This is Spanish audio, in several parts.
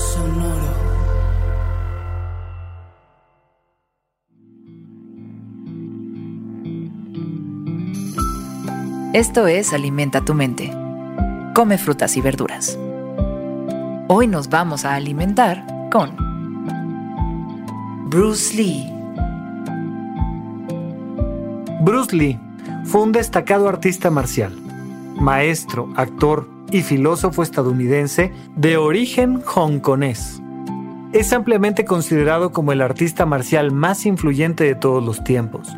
Sonoro. Esto es Alimenta tu mente. Come frutas y verduras. Hoy nos vamos a alimentar con Bruce Lee. Bruce Lee fue un destacado artista marcial, maestro, actor y filósofo estadounidense de origen hongkonés. Es ampliamente considerado como el artista marcial más influyente de todos los tiempos.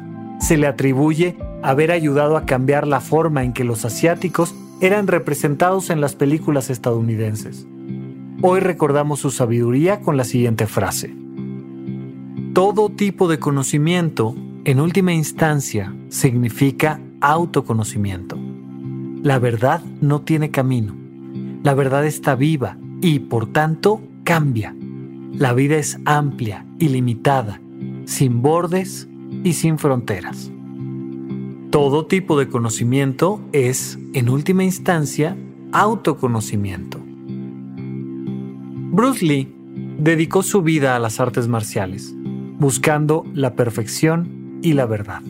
Se le atribuye haber ayudado a cambiar la forma en que los asiáticos eran representados en las películas estadounidenses. Hoy recordamos su sabiduría con la siguiente frase. Todo tipo de conocimiento, en última instancia, significa autoconocimiento. La verdad no tiene camino. La verdad está viva y, por tanto, cambia. La vida es amplia, ilimitada, sin bordes y sin fronteras. Todo tipo de conocimiento es, en última instancia, autoconocimiento. Bruce Lee dedicó su vida a las artes marciales, buscando la perfección y la verdad.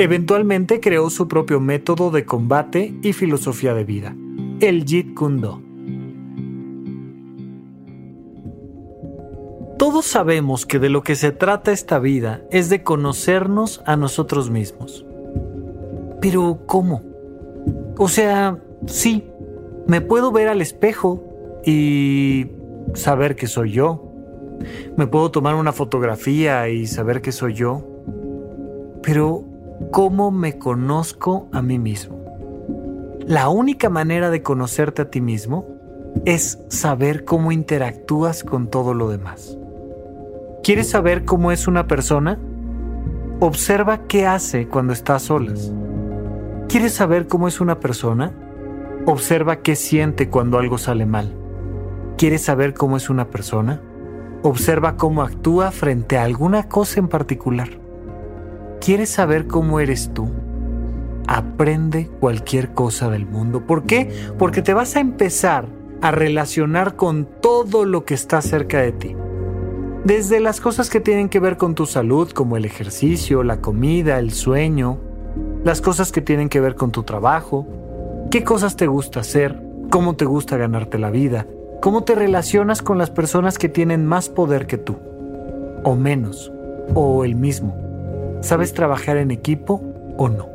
Eventualmente creó su propio método de combate y filosofía de vida, el Jeet Kune Do. Todos sabemos que de lo que se trata esta vida es de conocernos a nosotros mismos. Pero ¿cómo? O sea, sí, me puedo ver al espejo y saber que soy yo. Me puedo tomar una fotografía y saber que soy yo. Pero ¿cómo me conozco a mí mismo? La única manera de conocerte a ti mismo es saber cómo interactúas con todo lo demás. ¿Quieres saber cómo es una persona? Observa qué hace cuando está a solas. ¿Quieres saber cómo es una persona? Observa qué siente cuando algo sale mal. ¿Quieres saber cómo es una persona? Observa cómo actúa frente a alguna cosa en particular. ¿Quieres saber cómo eres tú? Aprende cualquier cosa del mundo. ¿Por qué? Porque te vas a empezar a relacionar con todo lo que está cerca de ti. Desde las cosas que tienen que ver con tu salud, como el ejercicio, la comida, el sueño, las cosas que tienen que ver con tu trabajo, qué cosas te gusta hacer, cómo te gusta ganarte la vida, cómo te relacionas con las personas que tienen más poder que tú, o menos, o el mismo. ¿Sabes trabajar en equipo o no?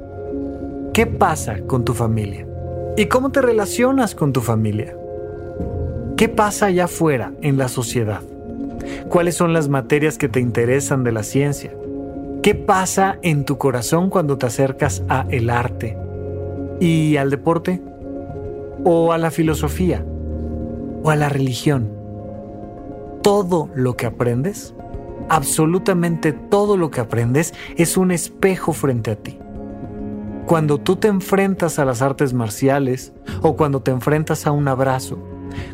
¿Qué pasa con tu familia? ¿Y cómo te relacionas con tu familia? ¿Qué pasa allá afuera en la sociedad? ¿Cuáles son las materias que te interesan de la ciencia? ¿Qué pasa en tu corazón cuando te acercas a el arte y al deporte? ¿O a la filosofía? ¿O a la religión? Todo lo que aprendes, absolutamente todo lo que aprendes es un espejo frente a ti. Cuando tú te enfrentas a las artes marciales o cuando te enfrentas a un abrazo,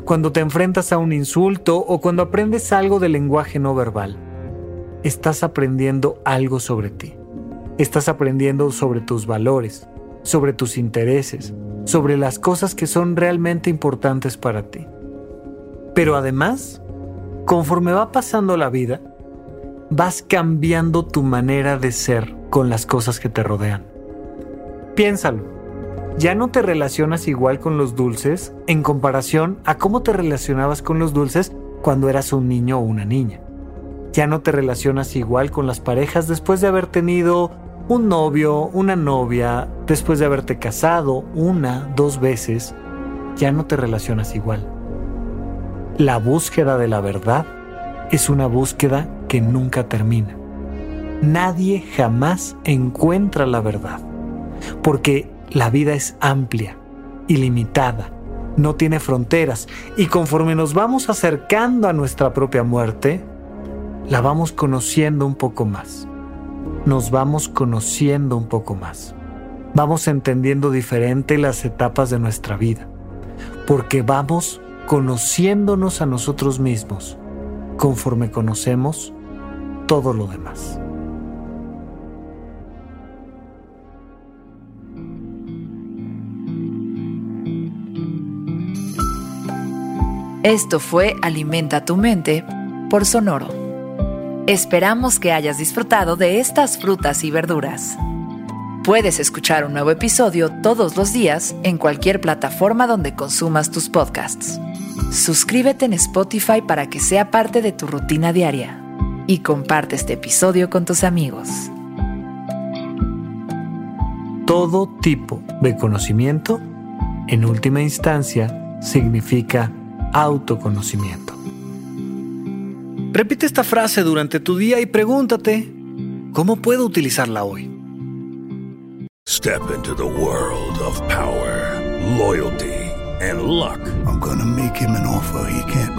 cuando te enfrentas a un insulto o cuando aprendes algo del lenguaje no verbal, estás aprendiendo algo sobre ti. Estás aprendiendo sobre tus valores, sobre tus intereses, sobre las cosas que son realmente importantes para ti. Pero además, conforme va pasando la vida, vas cambiando tu manera de ser con las cosas que te rodean. Piénsalo. Ya no te relacionas igual con los dulces en comparación a cómo te relacionabas con los dulces cuando eras un niño o una niña. Ya no te relacionas igual con las parejas después de haber tenido un novio, una novia, después de haberte casado una, dos veces. Ya no te relacionas igual. La búsqueda de la verdad es una búsqueda que nunca termina. Nadie jamás encuentra la verdad, porque la vida es amplia, ilimitada, no tiene fronteras y conforme nos vamos acercando a nuestra propia muerte, la vamos conociendo un poco más. Nos vamos conociendo un poco más. Vamos entendiendo diferente las etapas de nuestra vida, porque vamos conociéndonos a nosotros mismos conforme conocemos todo lo demás. Esto fue Alimenta tu mente por Sonoro. Esperamos que hayas disfrutado de estas frutas y verduras. Puedes escuchar un nuevo episodio todos los días en cualquier plataforma donde consumas tus podcasts. Suscríbete en Spotify para que sea parte de tu rutina diaria y comparte este episodio con tus amigos. Todo tipo de conocimiento, en última instancia, significa autoconocimiento. Repite esta frase durante tu día y pregúntate, ¿cómo puedo utilizarla hoy? Step into the world of power, loyalty, and luck. I'm gonna make him an offer he can't